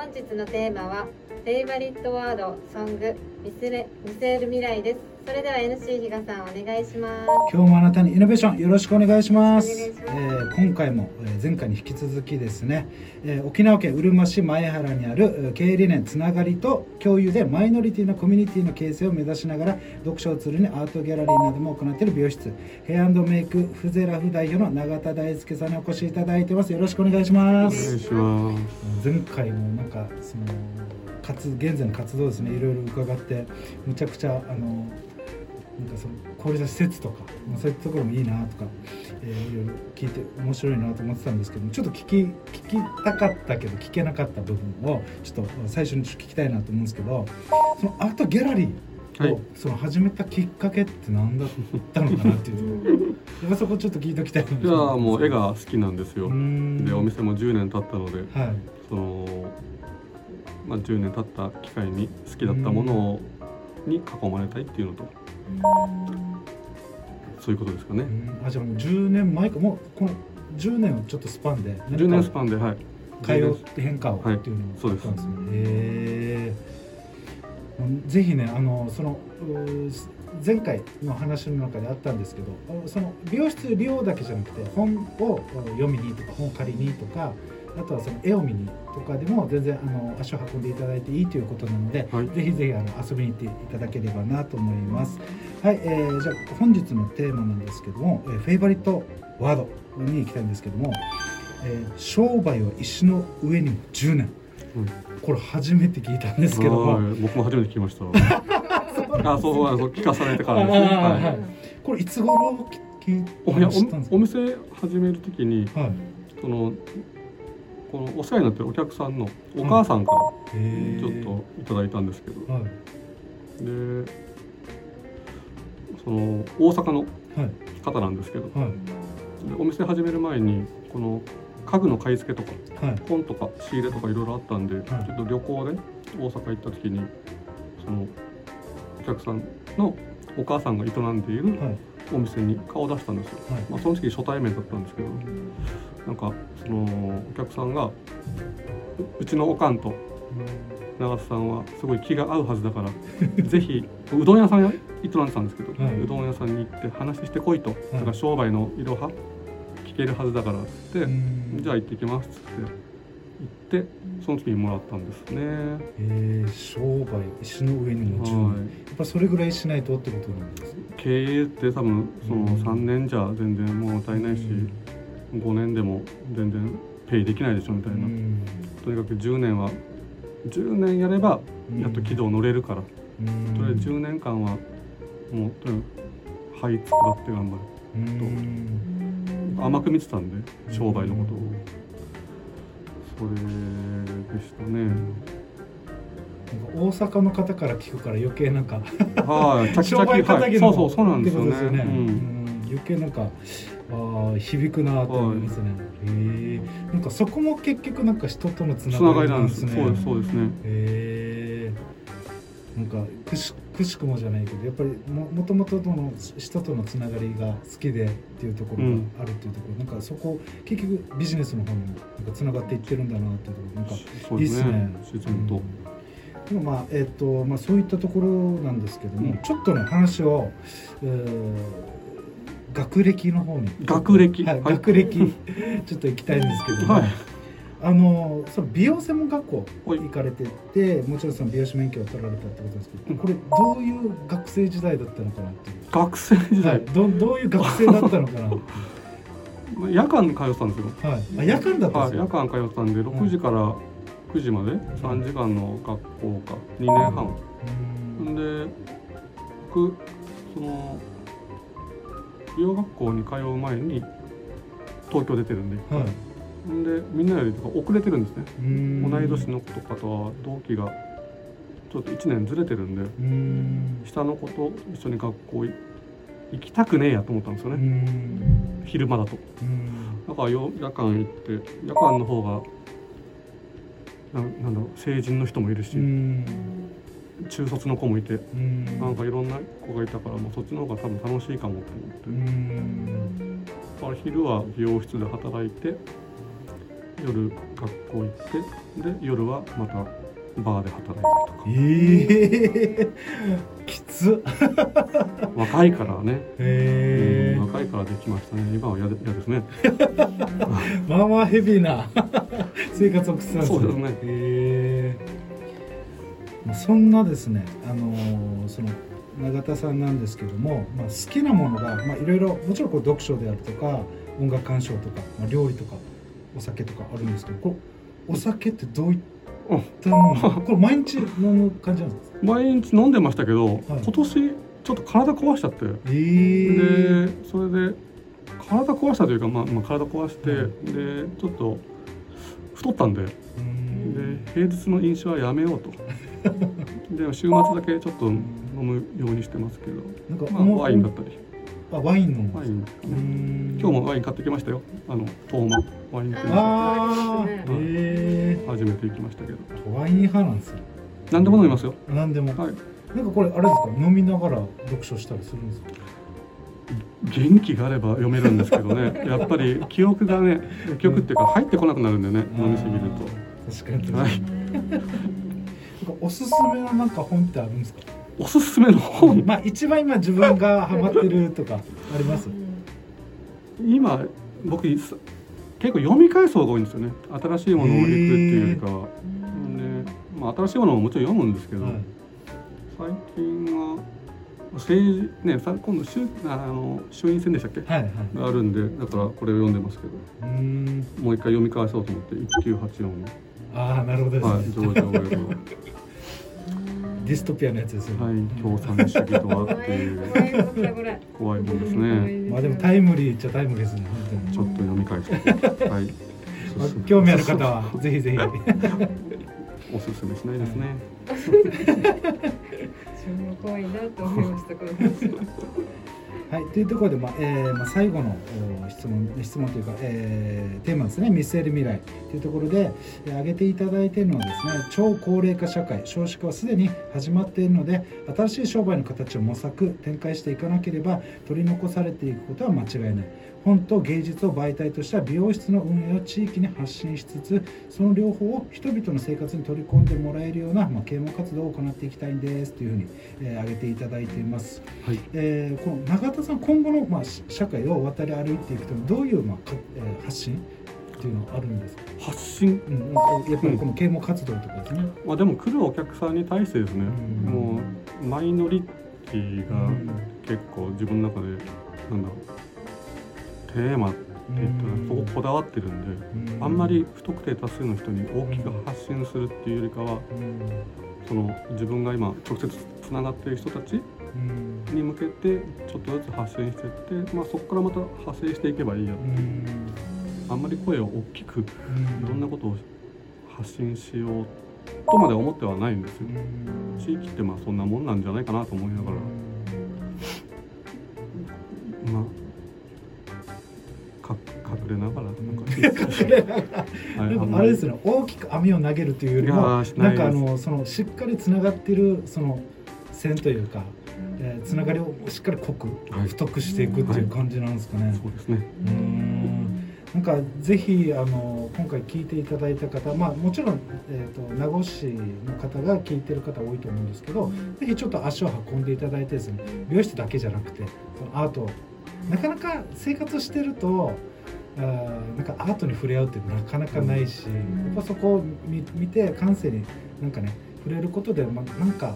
本日のテーマはフェイバリットワードソング見せれ見せる未来です。それでは NC 比嘉さんお願いします。今日もあなたにイノベーションよろしくお願いします。えー今回もえー前回に引き続きですね、えー沖縄県うるま市前原にあるえー経営理念つながりと共有でマイノリティのコミュニティの形成を目指しながら読書をツールにアートギャラリーなども行っている美容室ヘアメイクフゼラフ代表の永田大輔さんにお越しいただいてます。よろしくお願いしまお願いすします。前回もなんかその活現在の活動ですねいろいろ伺ってむちゃくちゃあのなんかその高齢者施設とか、まあ、そういったところもいいなとか、えーいろいろ聞いて面白いなと思ってたんですけどもちょっと聞き聞きたかったけど聞けなかった部分をちょっと最初に聞きたいなと思うんですけどそのアートギャラリーを、はい。その始めたきっかけって何だったのかなっていうと そこちょっと聞いておきたいないやもう絵が好きなんですよ。でお店も10年経ったので、はい。そのまあ10年経った機会に好きだったものをに囲まれたいっていうのと、そういうことですかね。う。ん。あじゃあもう10年前かもうこの10年をちょっとスパンで10年スパンではい。変えようって変化をはい。っていうのをそうですやったんですね。へえぜひねあのその前回の話の中であったんですけどあその美容室利用だけじゃなくて本を読みにとか本を借りにとかあとはその絵を見にとかでも全然あの足を運んでいただいていいということなので、はい。ぜひぜひあの遊びに行っていただければなと思います。はい、えーじゃあ本日のテーマなんですけども、えーフェイバリットワードに行きたいんですけども、えー商売は石の上にも10年。うんこれ初めて聞いたんですけども、はい。僕も初めて聞きました。あそうそうそう聞かされてからです。ね。はい。はい。これいつ頃聞いたんですか？おお店始めるときにはい。そのこのお世話になってるお客さんのお母さんからちょっといただいたんですけど、はい。でその大阪のはい。方なんですけど。ではい。お店始める前にこの家具の買い付けとかはい。本とか仕入れとかいろいろあったんで、い。ちょっと旅行で大阪行った時にそのお客さんのお母さんが営んでいるはいお店に顔を出したんですよ、はい。まあ、その時初対面だったんですけどなんかそのお客さんがううちのおかんと長瀬さんはすごい気が合うはずだから ぜひうどん屋さんや営んでたんですけど、はい。うどん屋さんに行って話してこいと、だから商売のいろは聞けるはずだからっつって、うん。じゃあ行ってきますっつって行ってその時にもらったんですね。えー商売石の上にも10年、はい。やっぱそれぐらいしないとってことなんですね。経営って多分そのうん。3年じゃ全然物足りないし、5年でも全然ペイできないでしょみたいな、うん。とにかく10年は10年やればやっと軌道乗れるから、うん。とりあえず10年間はもうとにかく這いつくばって頑張る。うん。甘く見てたんで商売のことをそれでしたね。大阪の方から聞くから余計なんかはい 商売ャキはい。そうそうそうなんですよね。ってことですよね。うん。うん。余計なんかあー響くなと思いますね、へえなんかそこも結局なんか人とのつなががりりなんんです。すねそうですそうですね。へえなんかくしくしくもじゃないけどやっぱりももともとの人とのつながりが好きでっていうところがあるっていうところ、なんかそこ結局ビジネスの方にもなんかつながっていってるんだなっていうところ。なんかそうですね。うん。でもまあえっ、とまあそういったところなんですけども、うん。ちょっとね話を、えー学歴の方に。学歴。はい、はい。学歴。ちょっと行きたいんですけども、はいあのその美容専門学校はい行かれててもちろんその美容師免許を取られたってことですけど、うんこれどういう学生時代だったのかなっていう、学生時代、はい、どどういう学生だったのかな 夜間に通ってたんですよ。はい、あ夜間だったんはい、ですよ、夜間通ってたんで6時から9時まで3時間の学校か2年半。うん。で僕その美容学校に通う前に東京出てるんで。はいでみんなより遅れてるんですね。うん。同い年の子とかとは同期がちょっと1年ずれてるんでうん。下の子と一緒に学校い行きたくねえやと思ったんですようねん。昼間だと。うん。だからよ夜間行って夜間の方がななんだろう成人の人もいるし、うん。中卒の子もいてうん。なんかいろんな子がいたからもうそっちの方が多分楽しいかもと思って、うん。だから昼は美容室で働いて夜学校行ってで夜はまたバーで働いたりとか。ええ きつ若いからね、へうん若いからできましたね。今は嫌ですね。まあまあヘビーな 生活を送ってたんですそうですね。へえまあそんなですねあのーその永田さんなんですけども、まあ、好きなものがまあいろいろもちろんこう読書であるとか音楽鑑賞とか、まあ、料理とかお酒とかあるんですけどこれお酒ってどういったもの？これ毎日飲む感じなんですか？毎日飲んでましたけど、はい。今年ちょっと体壊しちゃって。ええでそれで体壊したというか、まあまあ、体壊して、はでちょっと太ったんで。でうん。平日の飲酒はやめようと。で週末だけちょっと飲むようにしてますけど、まあ、なんかもうワインだったりあワイン飲むワイン。今日もワイン買ってきましたよ。あのトーマワイン店ああそうですね。え初めて行きましたけど。えワイン派なんですよ。何でも飲みますよ。何でも、はい。なんかこれあれですか？飲みながら読書したりするんですか？元気があれば読めるんですけどね。やっぱり記憶がね記憶っていうか入ってこなくなるんでね飲みすぎる確かに、はい。なんかおすすめのなんか本ってあるんですか？とおすすめの。本 まあ一番今自分がハマってるとかあります？今僕い結構読み返す方が多いんですよね。新しいものを行くっていうよりか。はで、まあ、新しいものももちろん読むんですけど、はい。最近は政治ねさ今度衆あの衆院選でしたっけ、はいはい。があるんでだからこれを読んでますけど。うもう一回読み返そうと思って1984の、ああなるほどですね、はい、ジョージ・オーウェルのディストピアのやつですよね、はい、共産主義とはっていう。怖いことだこれ怖い本ですね。まあでもタイムリーっちゃタイムリーですね本ちょっと読み返して、はい、興味ある方はぜひぜひ。おすすめしないですね。自分も怖いなと思いましたこの話はい、というところで、まあえーまあ、最後の質問質問というか、えーテーマですね。見据える未来。というところで、えー挙げていただいているのはですね超高齢化社会。少子化はすでに始まっているので新しい商売の形を模索展開していかなければ取り残されていくことは間違いない。本と芸術を媒体とした美容室の運営を地域に発信しつつその両方を人々の生活に取り込んでもらえるような、まあ、啓蒙活動を行っていきたいんですというふうに、えー挙げていただいています。はい、えーこの永田さん今後の、まあ、し社会を渡り歩いていくとどういう、まあかえー発信っていうのはあるんですか、発信、うん、やっぱりこの啓蒙活動とかですね、まあ、でも来るお客さんに対してですね、うん。もうマイノリティがうん。結構自分の中で、なんだろう。テーマって言ったら、そここだわってるんで。あんまり不特定多数の人に大きく発信するっていうよりかは、うん。その自分が今直接つながっている人たちうん。に向けてちょっとずつ発信していって、まあ、そこからまた派生していけばいいやう。ん。あんまり声を大きくいうん。ろんなことを発信しようとまでは思ってはないんですよ。うん。地域ってまあそんなもんなんじゃないかなと思いながらなんかあれですね大きく網を投げるというよりもなんかあのそのしっかりつながってるその線というか、えーつながりをしっかり濃くはい。太くしていくっていう感じなんですかね。そうですね。うーん。なんかぜひあの今回聞いていただいた方、まあ、もちろん、えー、と名護市の方が聞いてる方多いと思うんですけどぜひちょっと足を運んでいただいてですね美容室だけじゃなくてそのアートなかなか生活してるとあーなんかアートに触れ合うってなかなかないし、やっぱそこを見見て感性になんかね触れることで、まあ、なんか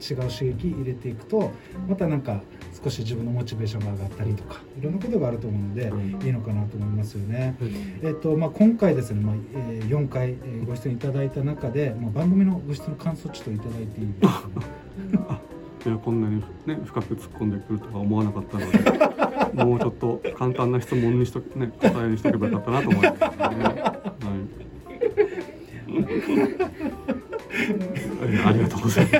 違う刺激入れていくとまたなんか少し自分のモチベーションが上がったりとかいろんなことがあると思うので、いいのかなと思いますよね。えっとまあ、今回ですね、まあえー4回、えーご出演いただいた中で、まあ、番組のご出演の感想ちょっといただいていいですか、ね、いやこんなにね深く突っ込んでくるとは思わなかったのでもうちょっと簡単な質問にしとね答えにしとけばよかったなと思います、ねはい、ありがとうございます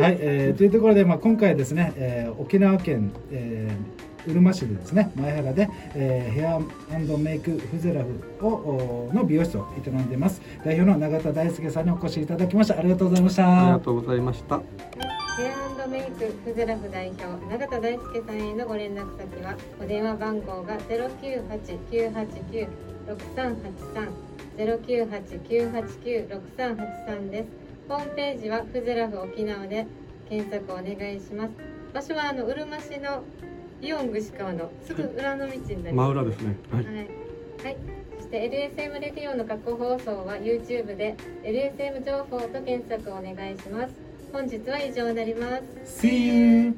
はい、えーというところで、まあ、今回ですね、えー沖縄県、えーうるま市でですね前原で、えーヘアメイクフゼラフをおの美容室を営んでいます。代表の永田大輔さんにお越しいただきました。ありがとうございました。ありがとうございましたヘアメイクフゼラフ代表永田大輔さんへのご連絡先はお電話番号が098-989 0383-098-989-6383です。ホームページはフゼラフ沖縄で検索お願いします。場所はあのうるま市のイオン串川のすぐ裏の道になります、真裏ですね。はい。はい、はい、そして LSM レディオの過去放送は YouTube で LSM 情報と検索をお願いします本日は以上になります See you!